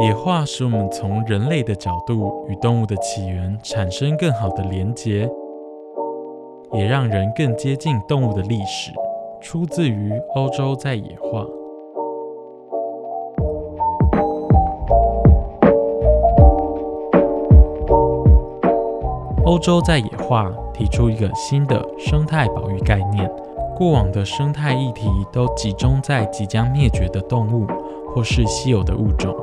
野化使我们从人类的角度与动物的起源产生更好的连结，也让人更接近动物的历史。出自于欧洲在野化。欧洲在野化提出一个新的生态保育概念，过往的生态议题都集中在即将灭绝的动物或是稀有的物种，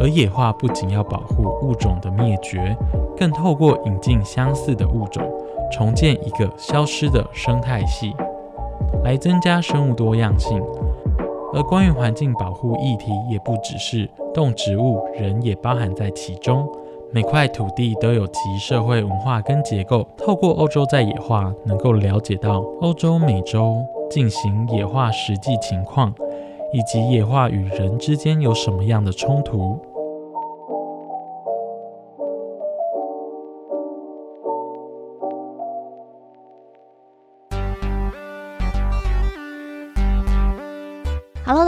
而野化不仅要保护物种的灭绝，更透过引进相似的物种，重建一个消失的生态系，来增加生物多样性。而关于环境保护议题，也不只是动植物，人也包含在其中。每块土地都有其社会文化跟结构。透过欧洲在野化，能够了解到欧洲、美洲进行野化实际情况，以及野化与人之间有什么样的冲突。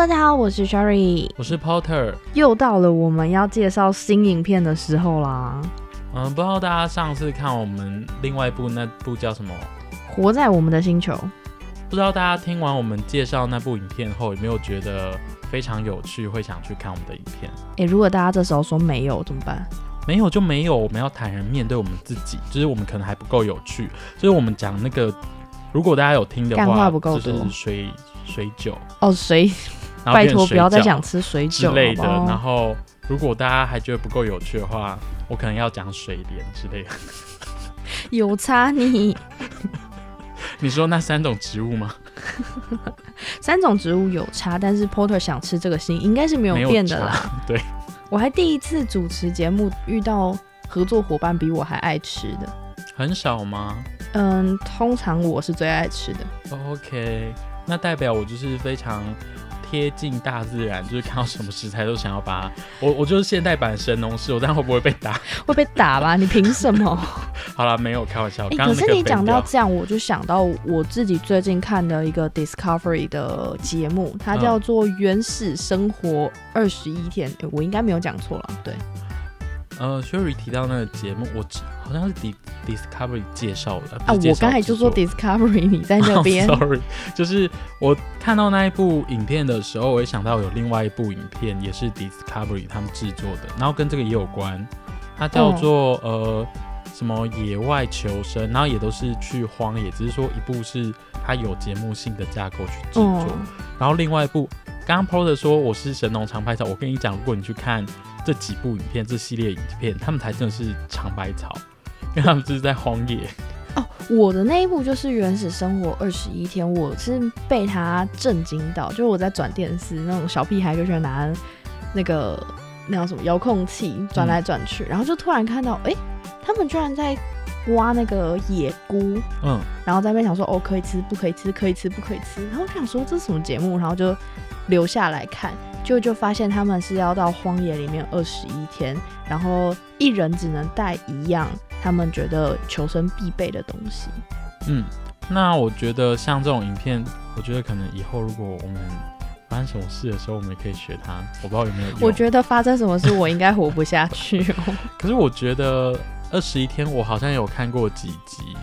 大家好，我是 Sherry，我是 Potter。又到了我们要介绍新影片的时候啦。嗯，不知道大家上次看我们另外一部那部叫什么？活在我们的星球。不知道大家听完我们介绍那部影片后，有没有觉得非常有趣，会想去看我们的影片？诶，如果大家这时候说没有怎么办？没有就没有，我们要坦然面对我们自己，就是我们可能还不够有趣。就是我们讲那个，如果大家有听的话，就是水水酒哦，水，拜托不要再讲吃水酒之类的。然后，如果大家还觉得不够有趣的话，我可能要讲水莲之类的。有差你？你说那三种植物吗？三种植物有差，但是 Porter 想吃这个心应该是没有变的啦。对，我还第一次主持节目遇到合作伙伴比我还爱吃的，很少吗？嗯，通常我是最爱吃的。OK，那代表我就是非常贴近大自然，就是看到什么食材都想要把它。我我就是现代版神农氏，我这样会不会被打？会被打吧？你凭什么？好了，没有开玩笑。可是你讲到这样，我就想到我自己最近看的一个 Discovery 的节目，它叫做《原始生活二十一天》。我应该没有讲错了，对。呃，Sherry 提到那个节目，我好像是 Dis Discovery 介绍的啊。我刚才就说 Discovery，你在那 边。Sorry，就是我看到那一部影片的时候，我也想到有另外一部影片，也是 Discovery 他们制作的，然后跟这个也有关。它叫做呃什么野外求生，然后也都是去荒野，只是说一部是它有节目性的架构去制作，然后另外一部刚刚 Pro 的说我是神农尝百草，我跟你讲，如果你去看。这几部影片，这系列影片，他们才真的是尝百草，因为他们就是在荒野。哦，我的那一部就是《原始生活二十一天》，我是被他震惊到，就是我在转电视，那种小屁孩就喜欢拿那个那叫什么遥控器转来转去，然后就突然看到，哎，他们居然在挖那个野菇，嗯，然后在那边想说，哦，可以吃，不可以吃，可以吃，不可以吃，然后想说这是什么节目，然后就留下来看。就就发现他们是要到荒野里面二十一天，然后一人只能带一样他们觉得求生必备的东西。嗯，那我觉得像这种影片，我觉得可能以后如果我们发生什么事的时候，我们也可以学它。我不知道有没有。我觉得发生什么事，我应该活不下去哦。可是我觉得二十一天，我好像有看过几集，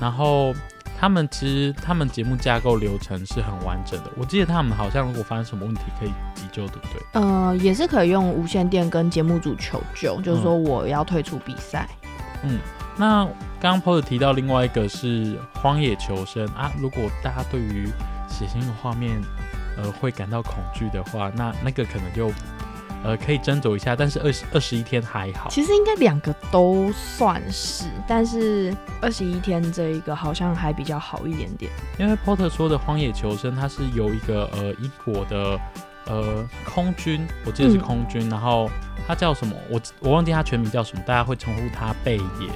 然后。他们其实他们节目架构流程是很完整的，我记得他们好像如果发生什么问题可以急救，对不对？呃，也是可以用无线电跟节目组求救，就是说我要退出比赛。嗯，那刚刚 POS 提到另外一个是荒野求生啊，如果大家对于血腥的画面呃会感到恐惧的话，那那个可能就呃可以斟酌一下，但是二十二十一天还好。其实应该两个都算是，但是二十一天这一个好像还比较好一点点。因为 Porter 说的《荒野求生》，它是由一个呃英国的呃空军，我记得是嗯空军，然后他叫什么？我我忘记他全名叫什么，大家会称呼他贝爷。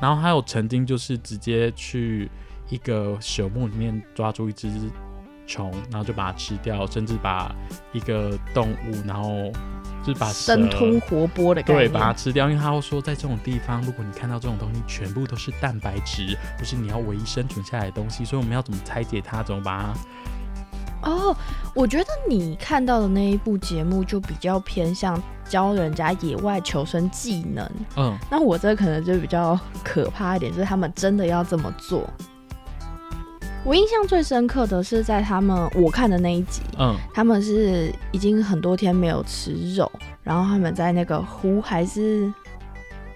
然后还有曾经就是直接去一个朽木里面抓住一只虫，然后就把它吃掉，甚至把一个动物，然后就是把生吞活剥的概对，把它吃掉，因为他会说，在这种地方，如果你看到这种东西，全部都是蛋白质，不是你要唯一生存下来的东西，所以我们要怎么拆解它，怎么把它哦，我觉得你看到的那一部节目就比较偏向教人家野外求生技能，嗯。那我这可能就比较可怕一点，就是他们真的要这么做。我印象最深刻的是在他们我看的那一集，嗯他们是已经很多天没有吃肉，然后他们在那个湖还是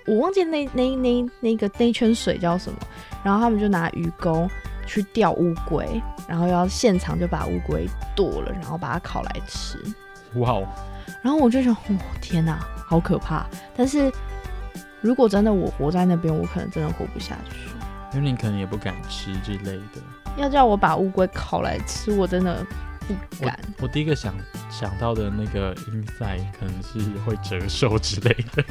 我忘记那那那那个那一圈水叫什么，然后他们就拿鱼钩去钓乌龟，然后要现场就把乌龟剁了，然后把它烤来吃。哇哦，然后我就想，哦天哪，好可怕！但是如果真的我活在那边，我可能真的活不下去。因为你可能也不敢吃之类的。要叫我把乌龟烤来吃，我真的不敢。我第一个想想到的那个 inside 可能是会折寿之类的，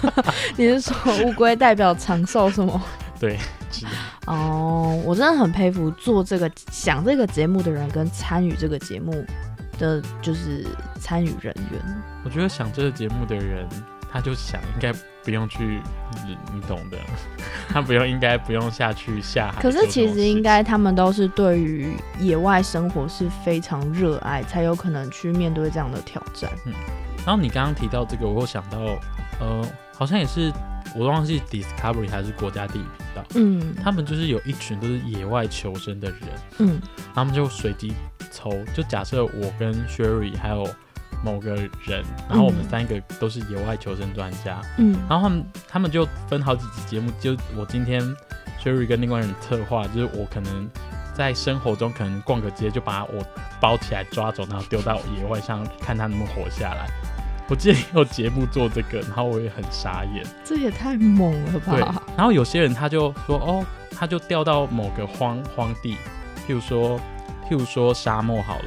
你是说乌龟代表长寿 是吗？对，哦，我真的很佩服做这个想这个节目的人跟参与这个节目的就是参与人员。我觉得想这个节目的人，他就想应该不用去，你你懂的，他不用应该不用下去下海可是。其实应该他们都是对于野外生活是非常热爱，才有可能去面对这样的挑战。嗯。然后你刚刚提到这个，我又想到，呃，好像也是我忘记 Discovery 还是国家地理频道，嗯。他们就是有一群都是野外求生的人，嗯。他们就随机抽，就假设我跟 Sherry 还有某个人，然后我们嗯三个都是野外求生专家，嗯然后他们他们就分好几集节目，就我今天 Sherry 跟另外人策划，就是我可能在生活中可能逛个街就把我包起来抓走，然后丢到野外上看他能不能活下来。我记得有节目做这个，然后我也很傻眼。这也太猛了吧对吧！，然后有些人他就说哦，他就掉到某个荒荒地，譬如说譬如说沙漠好了，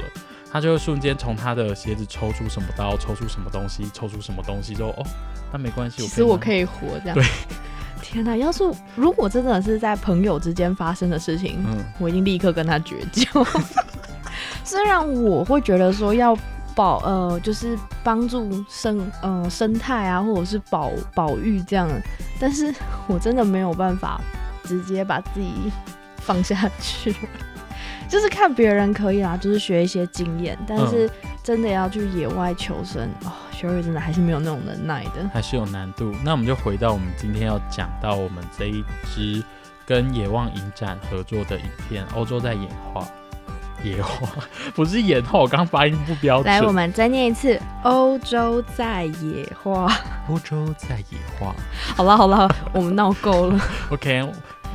他就会瞬间从他的鞋子抽出什么刀，抽出什么东西，抽出什么东西，之后哦，那没关系，其实我可以活这样。对，天哪！要是如果真的是在朋友之间发生的事情，嗯，我一定立刻跟他绝交。虽然我会觉得说要保呃，就是帮助生呃生态啊，或者是保保育这样，但是我真的没有办法直接把自己放下去。就是看别人可以啦，就是学一些经验，但是真的要去野外求生，哦，学瑞真的还是没有那种能耐的。还是有难度。那我们就回到我们今天要讲到我们这一支跟野望影展合作的影片《欧洲在演化》。野化不是演化，我刚刚发音不标准来，我准。们再念一次：欧洲在野化。欧洲在野化。好了好了，我们闹够了。OK，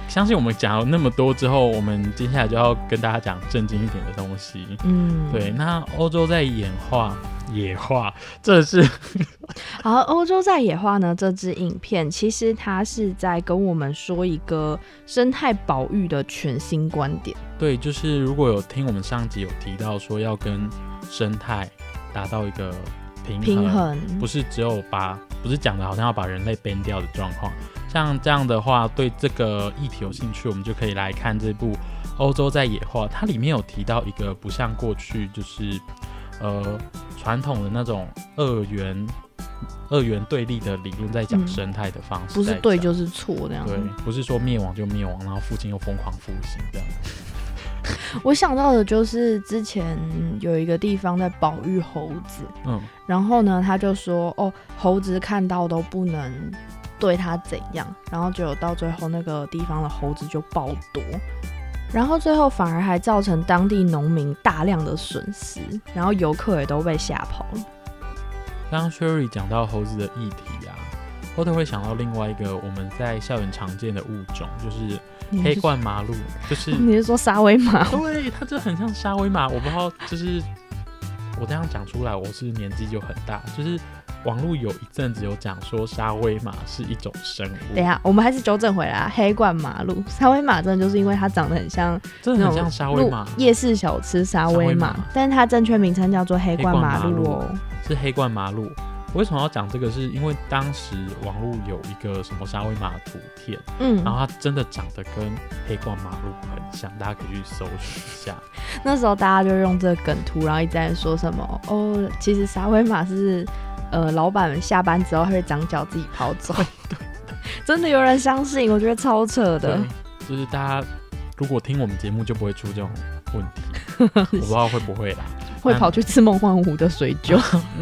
相信我们讲了那么多之后，我们接下来就要跟大家讲正经一点的东西。嗯，对，。那欧洲在演化野化，这是 好，欧洲在野化呢，这支影片其实它是在跟我们说一个生态保育的全新观点。对，就是如果有听我们上集有提到说要跟生态达到一个平衡，平衡，不是只有把不是讲的好像要把人类 ban 掉的状况。像这样的话，对这个议题有兴趣，我们就可以来看这部《欧洲在野化》。它里面有提到一个不像过去就是呃传统的那种二元二元对立的理论在讲嗯生态的方式，不是对就是错这样。对，不是说灭亡就灭亡，然后父亲又疯狂复兴这样。我想到的就是之前有一个地方在保育猴子，嗯，然后呢，他就说哦，猴子看到都不能对他怎样，然后结果到最后那个地方的猴子就暴多，然后最后反而还造成当地农民大量的损失，然后游客也都被吓跑了。刚刚 Sherry 讲到猴子的议题啊，后头会想到另外一个我们在校园常见的物种，就是黑冠麻鹿，就是 你是说沙威玛？对它就很像沙威玛，我不知道，就是我这样讲出来，我是年纪就很大，就是网络有一阵子有讲说沙威玛是一种生物，等一下，我们还是纠正回来啊。黑冠马路 沙威玛真的就是因为它长得很像真的很像沙威路玛，夜市小吃沙威玛沙威玛，但是它正确名称叫做黑冠马路哦。是黑冠马路。我为什么要讲这个？是因为当时网络有一个什么沙威玛图片，嗯然，后它真的长得跟黑冠马路很像，大家可以去搜寻一下。那时候大家就用这个梗图，然后一直在说什么哦，其实沙威玛是呃老板下班之后会长脚自己跑走。真的有人相信，我觉得超扯的。，就是大家如果听我们节目就不会出这种问题，我不知道会不会啦。会跑去吃梦幻湖的水酒，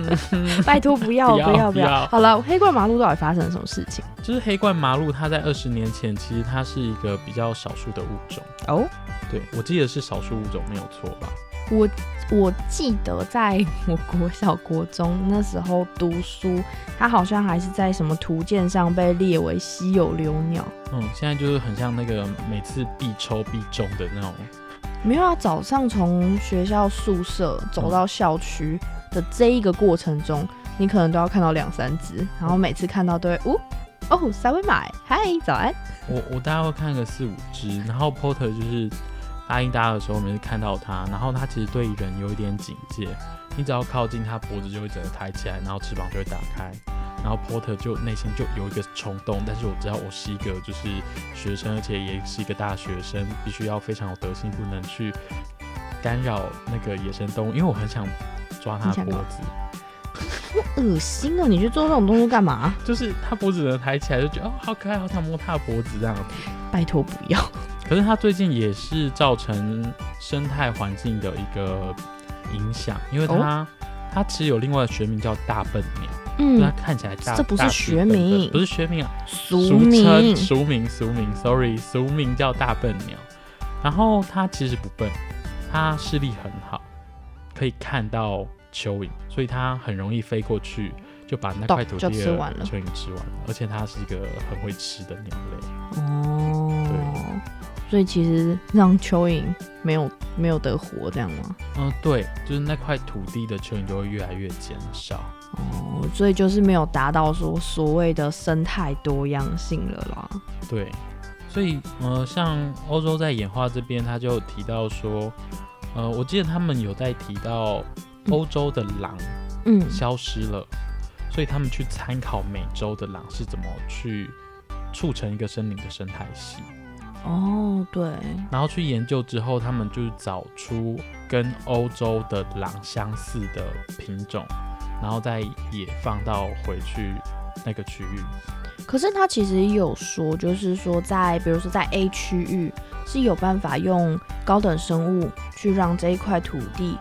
拜托不要不要不要不要！不要好了，黑冠麻鹿到底发生了什么事情？就是黑冠麻鹿，它在二十年前其实它是一个比较少数的物种。哦，对我记得是少数物种没有错吧？我我记得在 我国小国中那时候读书，它好像还是在什么图鉴上被列为稀有留鸟。嗯，现在就是很像那个每次必抽必中的那种。没有啊，早上从学校宿舍走到校区的这一个过程中，你可能都要看到两三只，然后每次看到都会，哦哦，三位买，嗨，早安。我我大概会看个四五只，然后 Porter 就是答应大家的时候，我们是看到它，然后它其实对人有一点警戒，你只要靠近它，脖子就会整个抬起来，然后翅膀就会打开，然后 Porter 就内心就有一个冲动，但是我知道我是一个就是学生，而且也是一个大学生，必须要非常有德性，不能去干扰那个野生动物，因为我很想抓它你想干嘛的脖子。恶心哦！你去做这种动作干嘛？就是他脖子能抬起来，就觉得哦好可爱，好想摸他的脖子这样子。拜托不要。可是它最近也是造成生态环境的一个影响，因为它、它其实有另外的学名叫大笨鸟，就它嗯，看起来大，这不是学名不是学名啊，俗称名。俗名俗名，sorry，俗名叫大笨鸟。然后它其实不笨，它视力很好，可以看到蚯蚓，所以它很容易飞过去。就把那块土地的吃完了蚯蚓吃完了，而且它是一个很会吃的鸟类。哦，所以其实让蚯蚓没有没有得活，这样吗？嗯，对，就是那块土地的蚯蚓就会越来越减少。哦，所以就是没有达到说所谓的生态多样性了啦。对，所以呃，像欧洲在演化这边，他就提到说，呃，我记得他们有在提到欧洲的狼嗯，消失了，所以他们去参考美洲的狼是怎么去促成一个森林的生态系，哦，对，然后去研究之后，他们就是找出跟欧洲的狼相似的品种，然后再也放到回去那个区域。可是他其实有说，就是说在比如说在 A 区域是有办法用高等生物去让这一块土地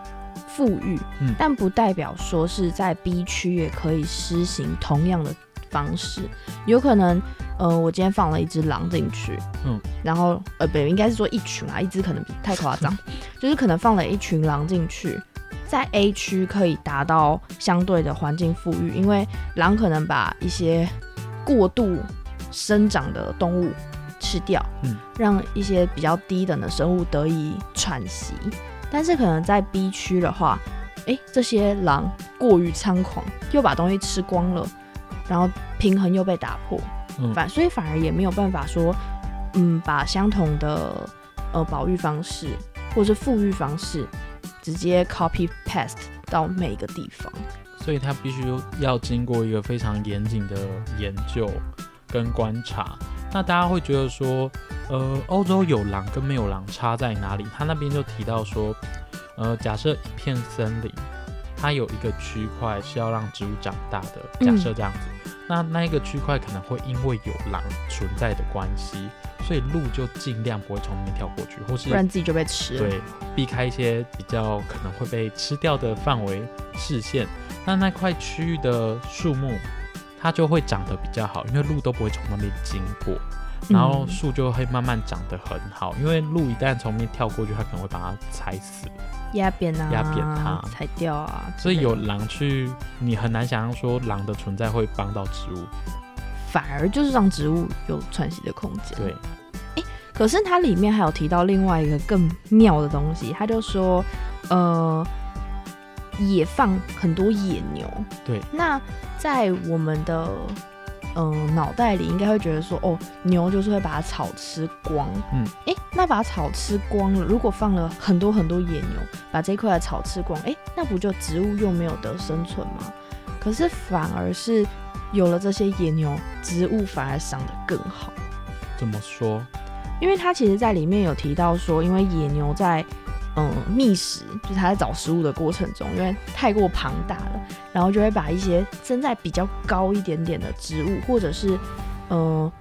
富裕，嗯但不代表说是在 B 区也可以施行同样的方式。有可能，呃，我今天放了一只狼进去，嗯，然后呃，不，应该是说一群啊，一只可能太夸张，就是可能放了一群狼进去。在 A 区可以达到相对的环境富裕，因为狼可能把一些过度生长的动物吃掉，嗯让一些比较低等的生物得以喘息。但是可能在 B 区的话，诶，这些狼过于猖狂，又把东西吃光了，然后平衡又被打破，嗯反所以反而也没有办法说，嗯，把相同的呃保育方式或是富裕方式直接 copy paste 到每一个地方。所以它必须要经过一个非常严谨的研究跟观察。那大家会觉得说，呃，欧洲有狼跟没有狼差在哪里？他那边就提到说，呃，假设一片森林，它有一个区块是要让植物长大的，假设这样子，那那一个区块可能会因为有狼存在的关系，所以鹿就尽量不会从那边跳过去，或是不然自己就被吃了。对，避开一些比较可能会被吃掉的范围视线。那那块区域的树木，它就会长得比较好，因为鹿都不会从那边经过，然后嗯树就会慢慢长得很好。因为鹿一旦从那边跳过去，它可能会把它踩死，压扁啊，压扁它踩掉啊，所以有狼去，你很难想象说狼的存在会帮到植物。反而就是让植物有喘息的空间。对，可是它里面还有提到另外一个更妙的东西，他就说，呃，也放很多野牛。对，那在我们的嗯脑袋里，应该会觉得说，哦，牛就是会把草吃光。嗯，哎，那把草吃光了，如果放了很多很多野牛，把这块的草吃光，哎，那不就植物又没有得生存吗？可是反而是有了这些野牛，植物反而长得更好。怎么说？因为它其实在里面有提到说，因为野牛在嗯觅食，就是他在找食物的过程中，因为太过庞大了，然后就会把一些生在比较高一点点的植物，或者是嗯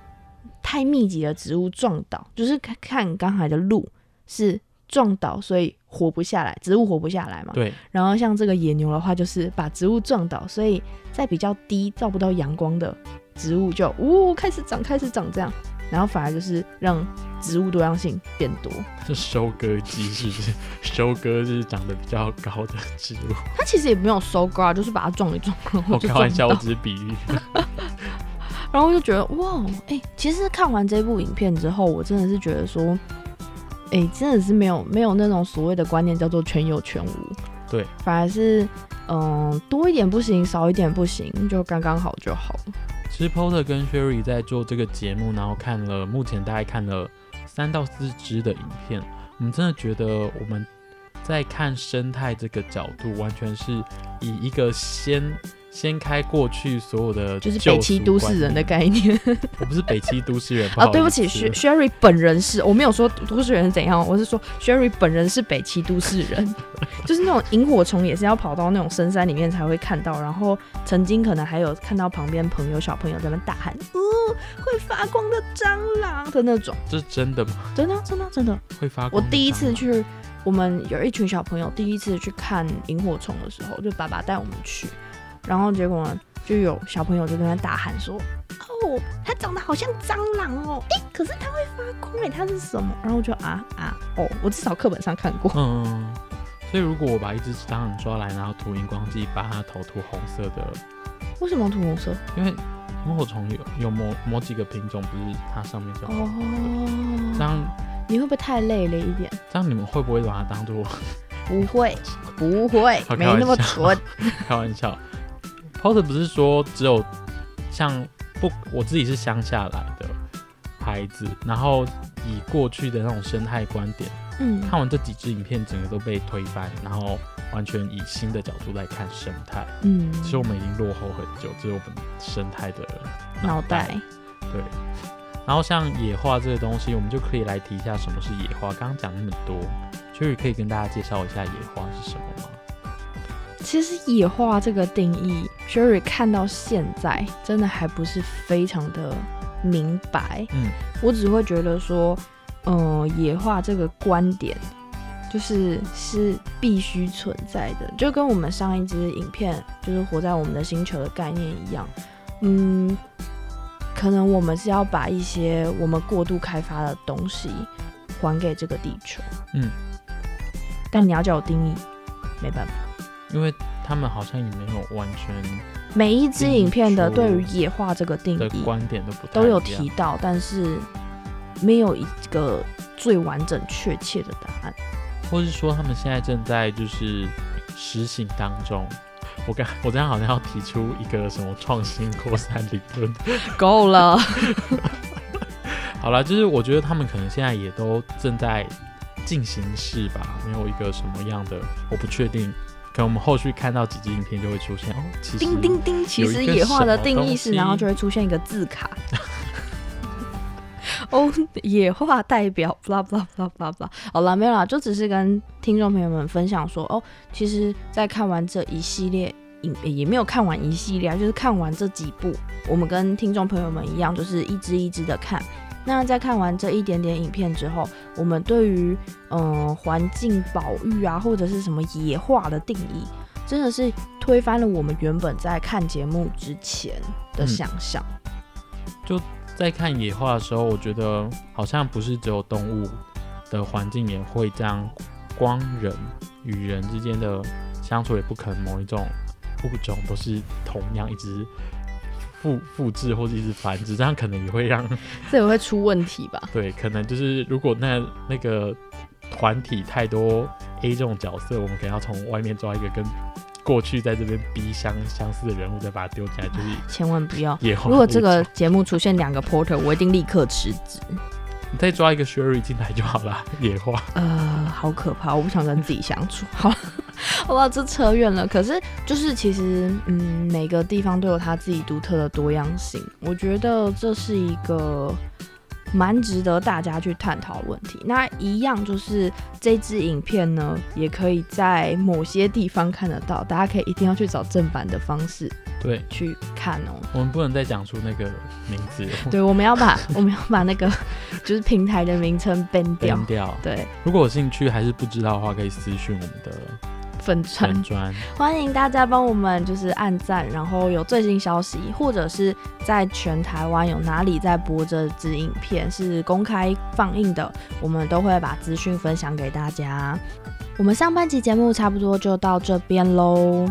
太密集的植物撞倒，就是看看刚才的鹿是撞倒，所以活不下来，植物活不下来嘛。对，然后像这个野牛的话，就是把植物撞倒，所以在比较低照不到阳光的植物就呜开始长，开始长这样，然后反而就是让植物多样性变多。是收割机是不是？收割是长得比较高的植物。它其实也没有收割啊，就是把它撞一撞，我开玩笑，我只是比喻。然后我就觉得哇，哎、其实看完这部影片之后，我真的是觉得说，哎、真的是没有没有那种所谓的观念叫做全有全无，对，反而是嗯多一点不行，少一点不行，就刚刚好就好了。其实 Porter 跟 Sherry 在做这个节目，然后看了目前大概看了三到四支的影片，我们真的觉得我们在看生态这个角度，完全是以一个先先开过去所有的就是北七都市人的概念。我不是北七都市人 啊，对不起意思，Sher-，Sherry 本人是我没有说都市人是怎样，我是说 Sherry 本人是北七都市人，就是那种萤火虫也是要跑到那种深山里面才会看到，然后曾经可能还有看到旁边朋友小朋友在那大喊，哦，会发光的蟑螂的那种，这是真的吗？真的真的真的，会发光我第一次去，我们有一群小朋友第一次去看萤火虫的时候，就爸爸带我们去，然后结果呢，就有小朋友就在那大喊说：“哦，它长得好像蟑螂哦，诶，可是它会发光哎，它是什么？”然后我就啊啊哦，我至少课本上看过。嗯，所以如果我把一只蟑螂抓来，然后涂荧光剂，把它头涂红色的，为什么涂红色？因为萤火虫有有某某几个品种，不是它上面就这哦，样你会不会太累了一点？这样你们会不会把它当做不会，不会好，没那么蠢。开玩笑？Porter 不是说只有像不，我自己是乡下来的孩子，然后以过去的那种生态观点，嗯，看完这几支影片，整个都被推翻，然后完全以新的角度来看生态。嗯，其实我们已经落后很久，这是我们生态的脑袋。对。然后像野化这个东西，我们就可以来提一下什么是野化。刚刚讲那么多，Cherry 可以跟大家介绍一下野化是什么吗？其实野化这个定义，Sherry 看到现在真的还不是非常的明白。嗯，我只会觉得说，嗯、野化这个观点就是是必须存在的，就跟我们上一支影片就是活在我们的星球的概念一样。嗯，可能我们是要把一些我们过度开发的东西还给这个地球。嗯，但你要叫我定义，没办法。因为他们好像也没有完全每一支影片的对于野化这个定义的观点都不都有提到，但是没有一个最完整确切的答案。或是说他们现在正在就是实行当中。我刚我这样好像要提出一个什么创新扩散理论。够了，好了，就是我觉得他们可能现在也都正在进行式吧，没有一个什么样的，我不确定。我们后续看到几集影片就会出现哦，其实叮叮叮，其实野化的定义是，然后就会出现一个字卡。哦，野化代表，blah blah blah blah blah。好了，没有啦，就只是跟听众朋友们分享说，哦，其实，在看完这一系列影，也没有看完一系列啊，就是看完这几部，我们跟听众朋友们一样，就是一支一支的看。那在看完这一点点影片之后，我们对于嗯、环境保育啊，或者是什么野化的定义，真的是推翻了我们原本在看节目之前的想象。就在看野化的时候，我觉得好像不是只有动物的环境也会这样，光人与人之间的相处也不可能某一种物种都是同样一直复复制或者一直繁殖，这样可能也会让 这也会出问题吧？对，可能就是如果那那个团体太多 A 这种角色，我们可能要从外面抓一个跟过去在这边 B 相相似的人物，再把它丢进来，就是千万不要。野花。如果这个节目出现两个 porter，我一定立刻辞职。你再抓一个 Sherry 进来就好了，野花。呃，好可怕，我不想跟自己相处。好，好吧，这扯远了。可是就是其实，嗯，每个地方都有它自己独特的多样性。我觉得这是一个。蛮值得大家去探讨问题。那一样就是这支影片呢，也可以在某些地方看得到，大家可以一定要去找正版的方式对去看哦。我们不能再讲出那个名字。对，我们要把我们要把那个就是平台的名称 ban 掉。掉。对，如果有兴趣还是不知道的话，可以私讯我们的。粉砖，欢迎大家帮我们就是按赞，然后有最新消息，或者是在全台湾有哪里在播这支影片是公开放映的，我们都会把资讯分享给大家。我们上半集节目差不多就到这边喽。